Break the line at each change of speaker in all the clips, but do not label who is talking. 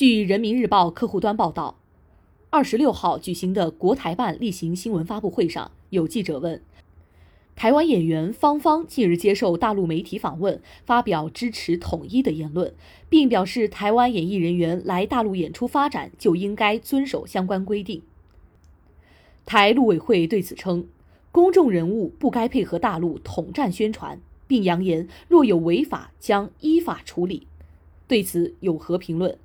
据人民日报客户端报道，二十六号举行的国台办例行新闻发布会上，有记者问。台湾演员芳芳近日接受大陆媒体访问，发表支持统一的言论，并表示台湾演艺人员来大陆演出发展就应该遵守相关规定。台陆委会对此称，公众人物不该配合大陆统战宣传，并扬言若有违法将依法处理。对此有何评论？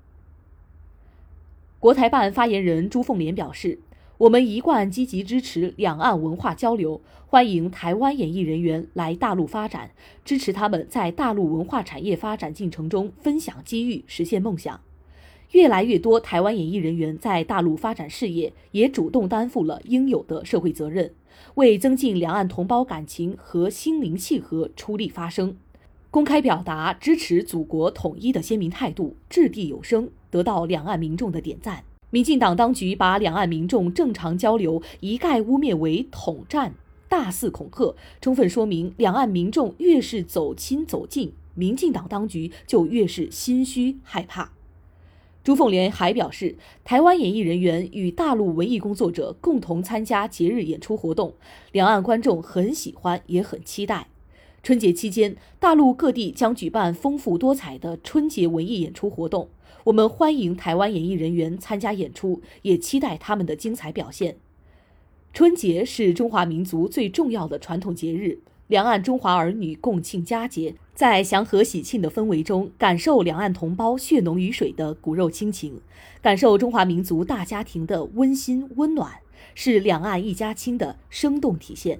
国台办发言人朱凤莲表示。我们一贯积极支持两岸文化交流，欢迎台湾演艺人员来大陆发展，支持他们在大陆文化产业发展进程中分享机遇、实现梦想。越来越多台湾演艺人员在大陆发展事业，也主动担负了应有的社会责任，为增进两岸同胞感情和心灵契合出力发声，公开表达支持祖国统一的鲜明态度，掷地有声，得到两岸民众的点赞。民进党当局把两岸民众正常交流一概污蔑为统战，大肆恐吓，充分说明两岸民众越是走亲走近，民进党当局就越是心虚害怕。朱凤莲还表示，台湾演艺人员与大陆文艺工作者共同参加节日演出活动，两岸观众很喜欢，也很期待。春节期间，大陆各地将举办丰富多彩的春节文艺演出活动。我们欢迎台湾演艺人员参加演出，也期待他们的精彩表现。春节是中华民族最重要的传统节日，两岸中华儿女共庆佳节，在祥和喜庆的氛围中，感受两岸同胞血浓于水的骨肉亲情，感受中华民族大家庭的温馨温暖，是两岸一家亲的生动体现。